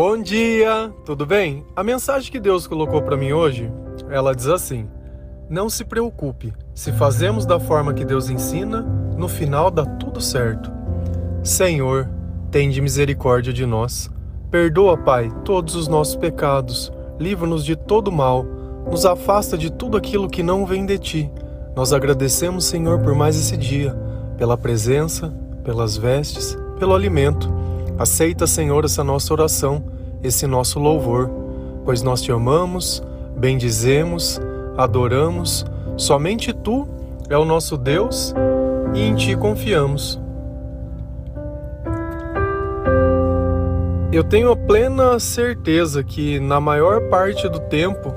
Bom dia, tudo bem? A mensagem que Deus colocou para mim hoje, ela diz assim: Não se preocupe, se fazemos da forma que Deus ensina, no final dá tudo certo. Senhor, tende misericórdia de nós. Perdoa, Pai, todos os nossos pecados, livra-nos de todo mal, nos afasta de tudo aquilo que não vem de ti. Nós agradecemos, Senhor, por mais esse dia, pela presença, pelas vestes, pelo alimento. Aceita, Senhor, essa nossa oração, esse nosso louvor, pois nós te amamos, bendizemos, adoramos. Somente tu é o nosso Deus e em ti confiamos. Eu tenho a plena certeza que, na maior parte do tempo,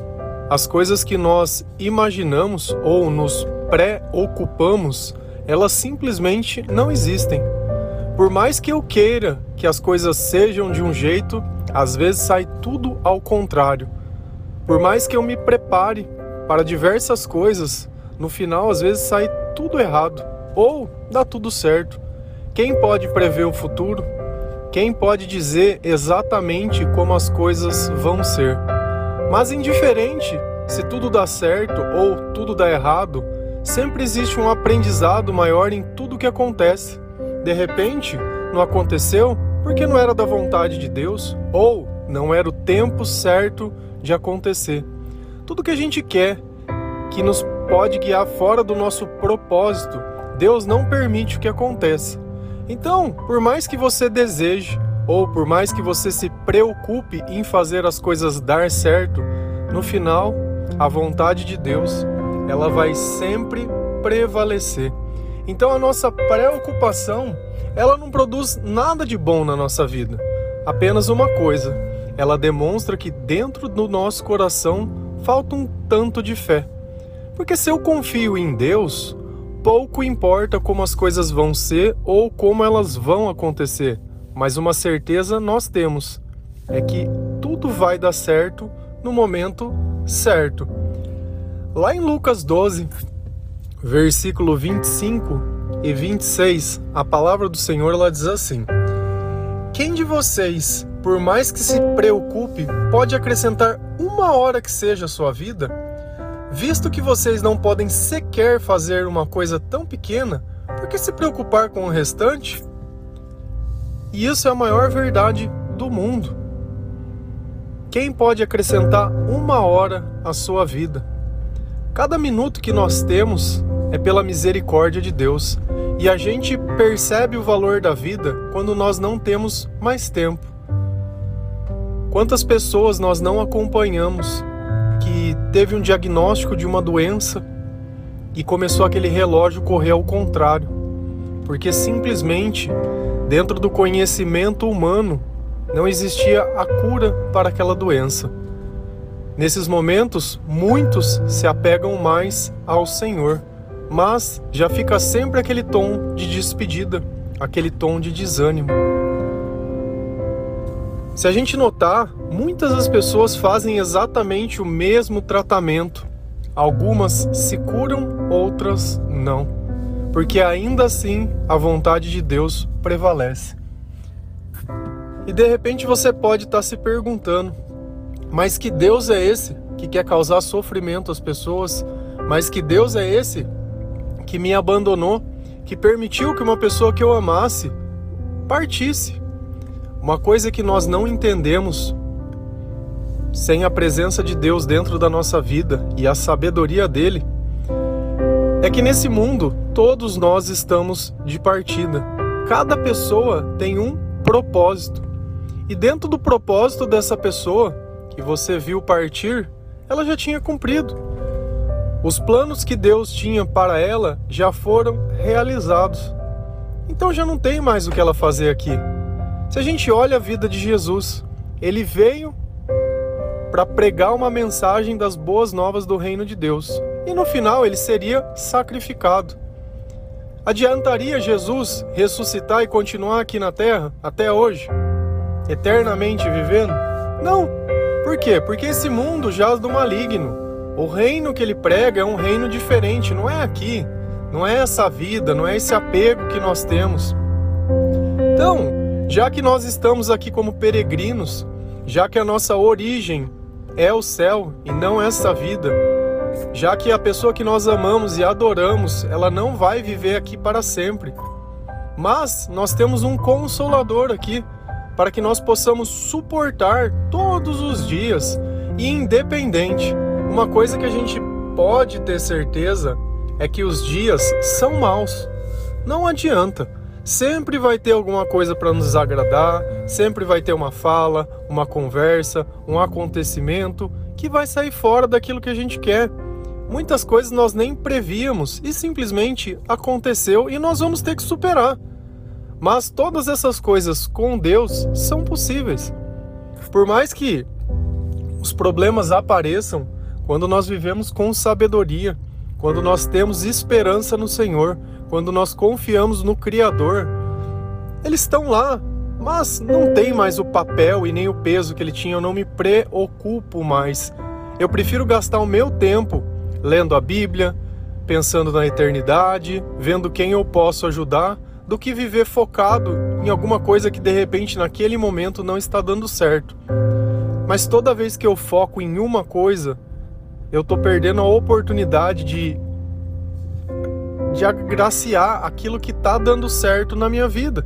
as coisas que nós imaginamos ou nos preocupamos, elas simplesmente não existem. Por mais que eu queira que as coisas sejam de um jeito, às vezes sai tudo ao contrário. Por mais que eu me prepare para diversas coisas, no final às vezes sai tudo errado ou dá tudo certo. Quem pode prever o futuro? Quem pode dizer exatamente como as coisas vão ser? Mas indiferente se tudo dá certo ou tudo dá errado, sempre existe um aprendizado maior em tudo que acontece. De repente, não aconteceu porque não era da vontade de Deus ou não era o tempo certo de acontecer. Tudo que a gente quer que nos pode guiar fora do nosso propósito, Deus não permite que aconteça. Então, por mais que você deseje ou por mais que você se preocupe em fazer as coisas dar certo, no final, a vontade de Deus, ela vai sempre prevalecer. Então a nossa preocupação, ela não produz nada de bom na nossa vida. Apenas uma coisa, ela demonstra que dentro do nosso coração falta um tanto de fé. Porque se eu confio em Deus, pouco importa como as coisas vão ser ou como elas vão acontecer, mas uma certeza nós temos: é que tudo vai dar certo no momento certo. Lá em Lucas 12, versículo 25 e 26, a palavra do Senhor ela diz assim: Quem de vocês, por mais que se preocupe, pode acrescentar uma hora que seja a sua vida? Visto que vocês não podem sequer fazer uma coisa tão pequena, por que se preocupar com o restante? E isso é a maior verdade do mundo. Quem pode acrescentar uma hora à sua vida? Cada minuto que nós temos é pela misericórdia de Deus. E a gente percebe o valor da vida quando nós não temos mais tempo. Quantas pessoas nós não acompanhamos que teve um diagnóstico de uma doença e começou aquele relógio correr ao contrário, porque simplesmente dentro do conhecimento humano não existia a cura para aquela doença. Nesses momentos, muitos se apegam mais ao Senhor, mas já fica sempre aquele tom de despedida, aquele tom de desânimo. Se a gente notar, muitas das pessoas fazem exatamente o mesmo tratamento. Algumas se curam, outras não. Porque ainda assim a vontade de Deus prevalece. E de repente você pode estar se perguntando: mas que Deus é esse que quer causar sofrimento às pessoas? Mas que Deus é esse que me abandonou, que permitiu que uma pessoa que eu amasse partisse? Uma coisa que nós não entendemos sem a presença de Deus dentro da nossa vida e a sabedoria dele é que nesse mundo todos nós estamos de partida. Cada pessoa tem um propósito. E dentro do propósito dessa pessoa, que você viu partir, ela já tinha cumprido. Os planos que Deus tinha para ela já foram realizados. Então já não tem mais o que ela fazer aqui. Se a gente olha a vida de Jesus, ele veio para pregar uma mensagem das boas novas do reino de Deus. E no final ele seria sacrificado. Adiantaria Jesus ressuscitar e continuar aqui na terra até hoje, eternamente vivendo? Não. Por quê? Porque esse mundo jaz do maligno. O reino que ele prega é um reino diferente, não é aqui, não é essa vida, não é esse apego que nós temos. Então, já que nós estamos aqui como peregrinos, já que a nossa origem é o céu e não essa vida, já que a pessoa que nós amamos e adoramos, ela não vai viver aqui para sempre. Mas nós temos um consolador aqui para que nós possamos suportar todos os dias independente. Uma coisa que a gente pode ter certeza é que os dias são maus. Não adianta. Sempre vai ter alguma coisa para nos agradar, sempre vai ter uma fala, uma conversa, um acontecimento que vai sair fora daquilo que a gente quer. Muitas coisas nós nem prevíamos e simplesmente aconteceu e nós vamos ter que superar. Mas todas essas coisas com Deus são possíveis. Por mais que os problemas apareçam quando nós vivemos com sabedoria, quando nós temos esperança no Senhor, quando nós confiamos no Criador, eles estão lá, mas não tem mais o papel e nem o peso que ele tinha. Eu não me preocupo mais. Eu prefiro gastar o meu tempo lendo a Bíblia, pensando na eternidade, vendo quem eu posso ajudar, do que viver focado em alguma coisa que de repente naquele momento não está dando certo. Mas toda vez que eu foco em uma coisa, eu estou perdendo a oportunidade de de agraciar aquilo que está dando certo na minha vida.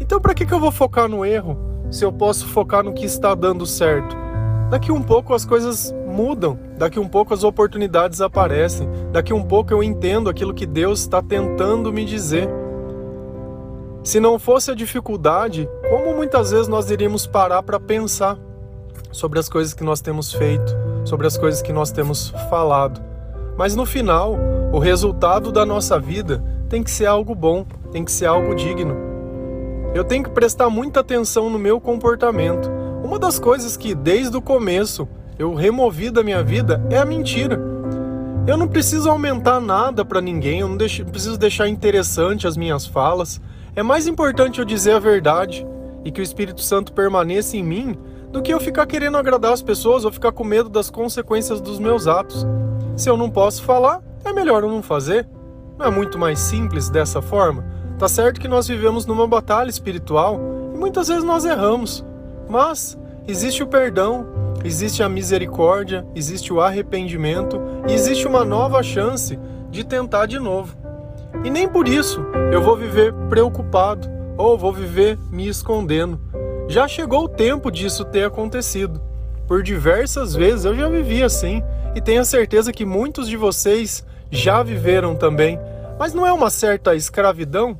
Então, para que, que eu vou focar no erro se eu posso focar no que está dando certo? Daqui um pouco as coisas mudam, daqui um pouco as oportunidades aparecem, daqui um pouco eu entendo aquilo que Deus está tentando me dizer. Se não fosse a dificuldade, como muitas vezes nós iríamos parar para pensar sobre as coisas que nós temos feito, sobre as coisas que nós temos falado? Mas no final, o resultado da nossa vida tem que ser algo bom, tem que ser algo digno. Eu tenho que prestar muita atenção no meu comportamento. Uma das coisas que desde o começo eu removi da minha vida é a mentira. Eu não preciso aumentar nada para ninguém, eu não deixo, preciso deixar interessante as minhas falas. É mais importante eu dizer a verdade e que o Espírito Santo permaneça em mim do que eu ficar querendo agradar as pessoas ou ficar com medo das consequências dos meus atos. Se eu não posso falar, é melhor eu não fazer. Não é muito mais simples dessa forma? Tá certo que nós vivemos numa batalha espiritual e muitas vezes nós erramos, mas existe o perdão, existe a misericórdia, existe o arrependimento e existe uma nova chance de tentar de novo. E nem por isso eu vou viver preocupado ou vou viver me escondendo. Já chegou o tempo disso ter acontecido. Por diversas vezes eu já vivi assim e tenho a certeza que muitos de vocês já viveram também. Mas não é uma certa escravidão?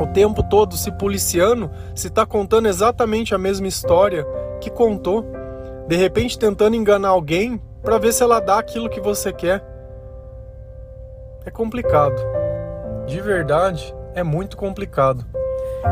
O tempo todo se policiando, se está contando exatamente a mesma história que contou de repente tentando enganar alguém para ver se ela dá aquilo que você quer. É complicado. De verdade, é muito complicado.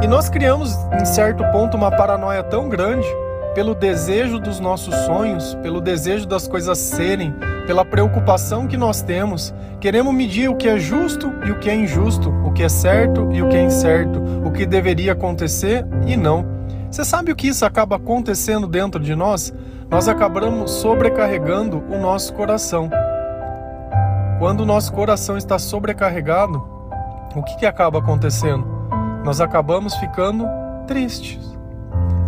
E nós criamos, em certo ponto, uma paranoia tão grande pelo desejo dos nossos sonhos, pelo desejo das coisas serem, pela preocupação que nós temos. Queremos medir o que é justo e o que é injusto, o que é certo e o que é incerto, o que deveria acontecer e não. Você sabe o que isso acaba acontecendo dentro de nós? nós acabamos sobrecarregando o nosso coração. Quando o nosso coração está sobrecarregado, o que, que acaba acontecendo? Nós acabamos ficando tristes,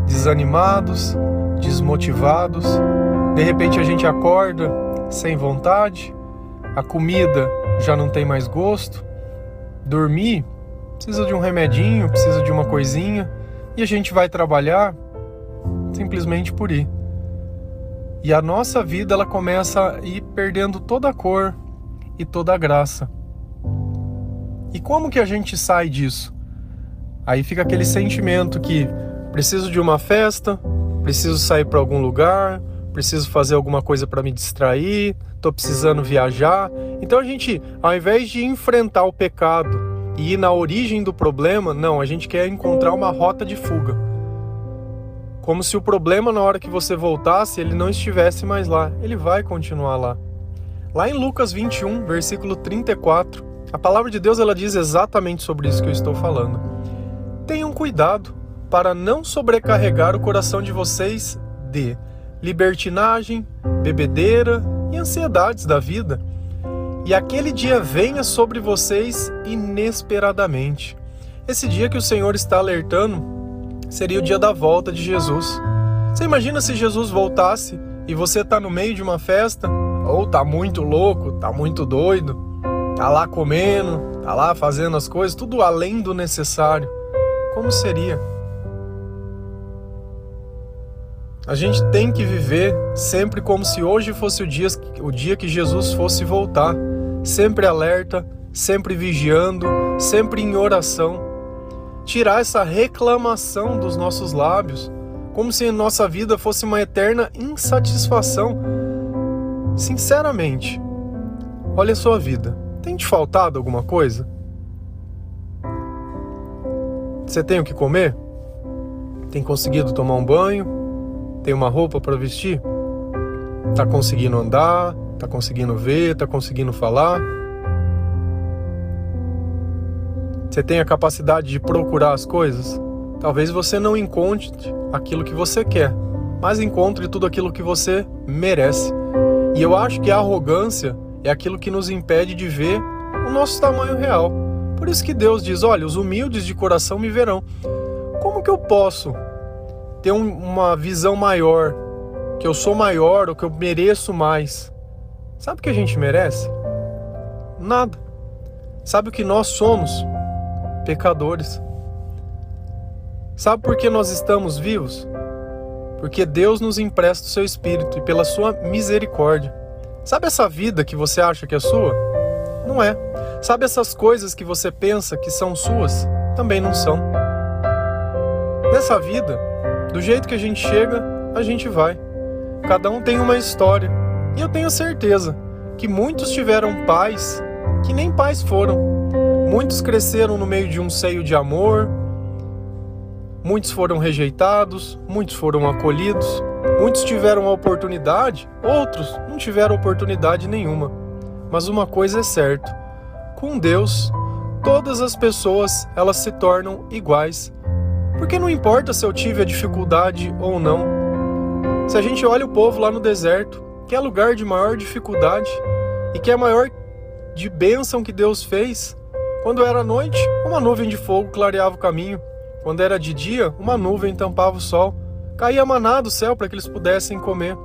desanimados, desmotivados. De repente a gente acorda sem vontade, a comida já não tem mais gosto, dormir precisa de um remedinho, precisa de uma coisinha, e a gente vai trabalhar simplesmente por ir. E a nossa vida ela começa a ir perdendo toda a cor e toda a graça. E como que a gente sai disso? Aí fica aquele sentimento que preciso de uma festa, preciso sair para algum lugar, preciso fazer alguma coisa para me distrair, estou precisando viajar. Então a gente, ao invés de enfrentar o pecado e ir na origem do problema, não, a gente quer encontrar uma rota de fuga. Como se o problema na hora que você voltasse, ele não estivesse mais lá. Ele vai continuar lá. Lá em Lucas 21, versículo 34, a palavra de Deus ela diz exatamente sobre isso que eu estou falando. Tenham cuidado para não sobrecarregar o coração de vocês de libertinagem, bebedeira e ansiedades da vida. E aquele dia venha sobre vocês inesperadamente. Esse dia que o Senhor está alertando seria o dia da volta de Jesus. Você imagina se Jesus voltasse e você tá no meio de uma festa, ou tá muito louco, tá muito doido, tá lá comendo, tá lá fazendo as coisas, tudo além do necessário. Como seria? A gente tem que viver sempre como se hoje fosse o dia, o dia que Jesus fosse voltar, sempre alerta, sempre vigiando, sempre em oração. Tirar essa reclamação dos nossos lábios, como se nossa vida fosse uma eterna insatisfação. Sinceramente, olha a sua vida. Tem te faltado alguma coisa? Você tem o que comer? Tem conseguido tomar um banho? Tem uma roupa para vestir? Tá conseguindo andar? Tá conseguindo ver? Tá conseguindo falar? Você tem a capacidade de procurar as coisas? Talvez você não encontre aquilo que você quer, mas encontre tudo aquilo que você merece. E eu acho que a arrogância é aquilo que nos impede de ver o nosso tamanho real. Por isso que Deus diz: Olha, os humildes de coração me verão. Como que eu posso ter um, uma visão maior, que eu sou maior ou que eu mereço mais. Sabe o que a gente merece? Nada. Sabe o que nós somos? Pecadores. Sabe por que nós estamos vivos? Porque Deus nos empresta o seu espírito e pela sua misericórdia. Sabe essa vida que você acha que é sua? Não é. Sabe essas coisas que você pensa que são suas? Também não são. Nessa vida, do jeito que a gente chega, a gente vai. Cada um tem uma história. E eu tenho certeza que muitos tiveram pais que nem pais foram. Muitos cresceram no meio de um seio de amor. Muitos foram rejeitados, muitos foram acolhidos. Muitos tiveram a oportunidade, outros não tiveram oportunidade nenhuma. Mas uma coisa é certa: com Deus, todas as pessoas elas se tornam iguais porque não importa se eu tive a dificuldade ou não. Se a gente olha o povo lá no deserto, que é lugar de maior dificuldade e que é maior de bênção que Deus fez, quando era noite, uma nuvem de fogo clareava o caminho. Quando era de dia, uma nuvem tampava o sol. Caía maná do céu para que eles pudessem comer.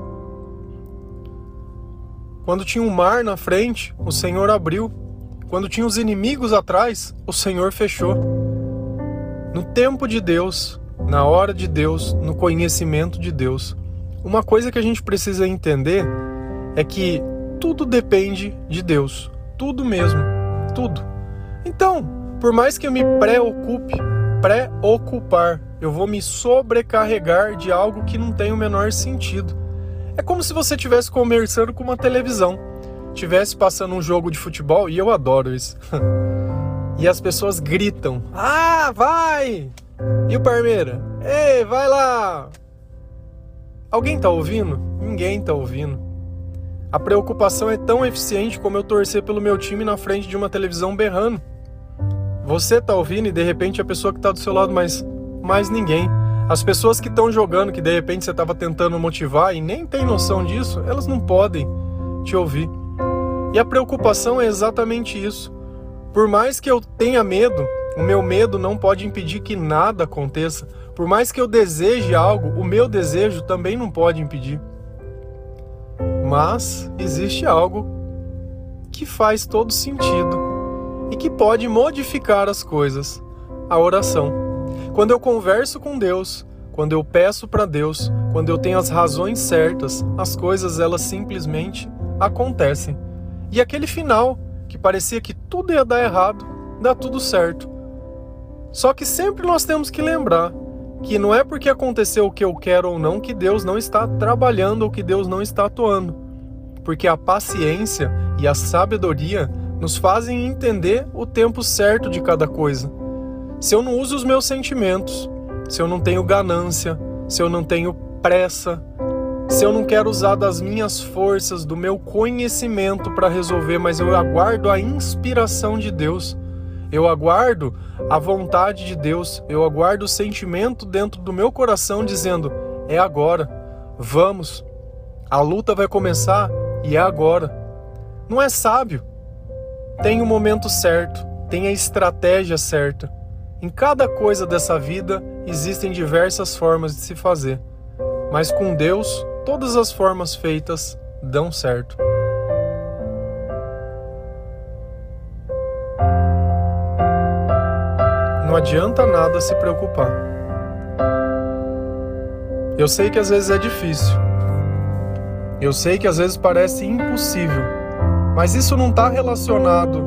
Quando tinha um mar na frente, o Senhor abriu. Quando tinha os inimigos atrás, o Senhor fechou. No tempo de Deus, na hora de Deus, no conhecimento de Deus. Uma coisa que a gente precisa entender é que tudo depende de Deus, tudo mesmo, tudo. Então, por mais que eu me preocupe, preocupar, eu vou me sobrecarregar de algo que não tem o menor sentido. É como se você estivesse conversando com uma televisão, estivesse passando um jogo de futebol, e eu adoro isso. e as pessoas gritam: Ah, vai! E o Parmeira? Ei, vai lá! Alguém tá ouvindo? Ninguém tá ouvindo. A preocupação é tão eficiente como eu torcer pelo meu time na frente de uma televisão berrando. Você tá ouvindo e de repente a pessoa que tá do seu lado, mas mais ninguém. As pessoas que estão jogando, que de repente você estava tentando motivar e nem tem noção disso, elas não podem te ouvir. E a preocupação é exatamente isso. Por mais que eu tenha medo, o meu medo não pode impedir que nada aconteça. Por mais que eu deseje algo, o meu desejo também não pode impedir. Mas existe algo que faz todo sentido e que pode modificar as coisas: a oração. Quando eu converso com Deus, quando eu peço para Deus, quando eu tenho as razões certas, as coisas elas simplesmente acontecem. E aquele final que parecia que tudo ia dar errado, dá tudo certo. Só que sempre nós temos que lembrar que não é porque aconteceu o que eu quero ou não que Deus não está trabalhando ou que Deus não está atuando. Porque a paciência e a sabedoria nos fazem entender o tempo certo de cada coisa. Se eu não uso os meus sentimentos, se eu não tenho ganância, se eu não tenho pressa, se eu não quero usar das minhas forças, do meu conhecimento para resolver, mas eu aguardo a inspiração de Deus, eu aguardo a vontade de Deus, eu aguardo o sentimento dentro do meu coração dizendo: é agora, vamos, a luta vai começar e é agora. Não é sábio. Tem o momento certo, tem a estratégia certa. Em cada coisa dessa vida existem diversas formas de se fazer. mas com Deus todas as formas feitas dão certo. Não adianta nada se preocupar. Eu sei que às vezes é difícil. Eu sei que às vezes parece impossível. Mas isso não está relacionado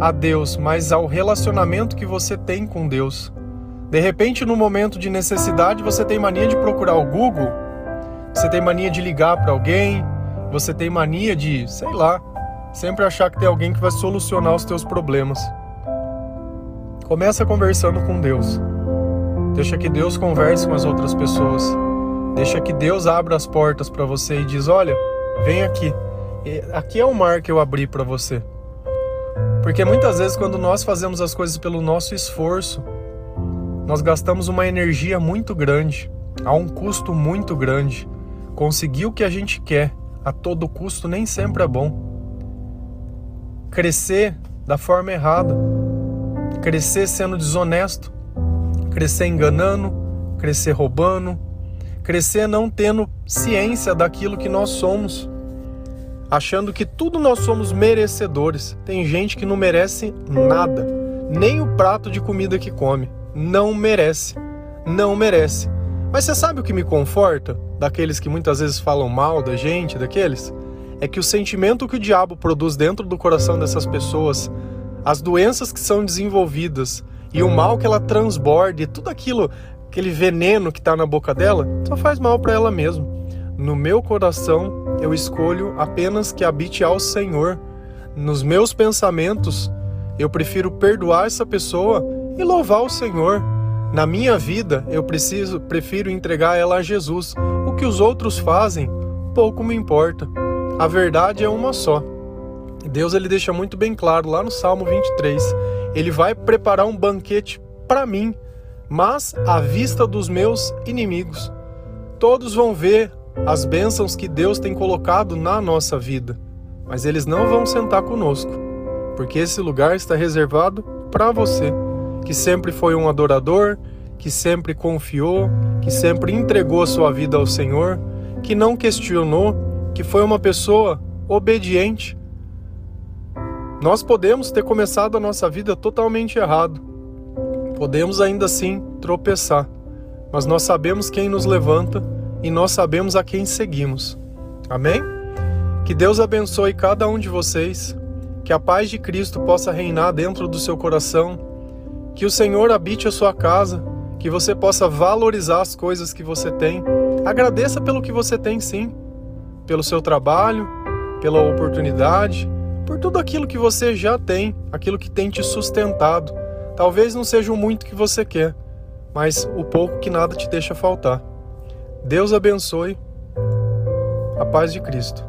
a Deus, mas ao relacionamento que você tem com Deus. De repente, no momento de necessidade, você tem mania de procurar o Google, você tem mania de ligar para alguém, você tem mania de, sei lá, sempre achar que tem alguém que vai solucionar os teus problemas. Começa conversando com Deus. Deixa que Deus converse com as outras pessoas. Deixa que Deus abra as portas para você e diz: "Olha, vem aqui. Aqui é o mar que eu abri para você." Porque muitas vezes quando nós fazemos as coisas pelo nosso esforço, nós gastamos uma energia muito grande, a um custo muito grande. Conseguir o que a gente quer a todo custo nem sempre é bom. Crescer da forma errada crescer sendo desonesto, crescer enganando, crescer roubando, crescer não tendo ciência daquilo que nós somos, achando que tudo nós somos merecedores. Tem gente que não merece nada, nem o prato de comida que come. Não merece, não merece. Mas você sabe o que me conforta daqueles que muitas vezes falam mal da gente, daqueles? É que o sentimento que o diabo produz dentro do coração dessas pessoas as doenças que são desenvolvidas e o mal que ela transborda e tudo aquilo, aquele veneno que está na boca dela, só faz mal para ela mesma. No meu coração, eu escolho apenas que habite ao Senhor. Nos meus pensamentos, eu prefiro perdoar essa pessoa e louvar o Senhor. Na minha vida, eu preciso, prefiro entregar ela a Jesus. O que os outros fazem, pouco me importa. A verdade é uma só. Deus ele deixa muito bem claro lá no Salmo 23. Ele vai preparar um banquete para mim, mas à vista dos meus inimigos. Todos vão ver as bênçãos que Deus tem colocado na nossa vida, mas eles não vão sentar conosco, porque esse lugar está reservado para você, que sempre foi um adorador, que sempre confiou, que sempre entregou a sua vida ao Senhor, que não questionou, que foi uma pessoa obediente nós podemos ter começado a nossa vida totalmente errado. Podemos ainda assim tropeçar, mas nós sabemos quem nos levanta e nós sabemos a quem seguimos. Amém? Que Deus abençoe cada um de vocês, que a paz de Cristo possa reinar dentro do seu coração, que o Senhor habite a sua casa, que você possa valorizar as coisas que você tem. Agradeça pelo que você tem, sim, pelo seu trabalho, pela oportunidade por tudo aquilo que você já tem, aquilo que tem te sustentado. Talvez não seja o muito que você quer, mas o pouco que nada te deixa faltar. Deus abençoe. A paz de Cristo.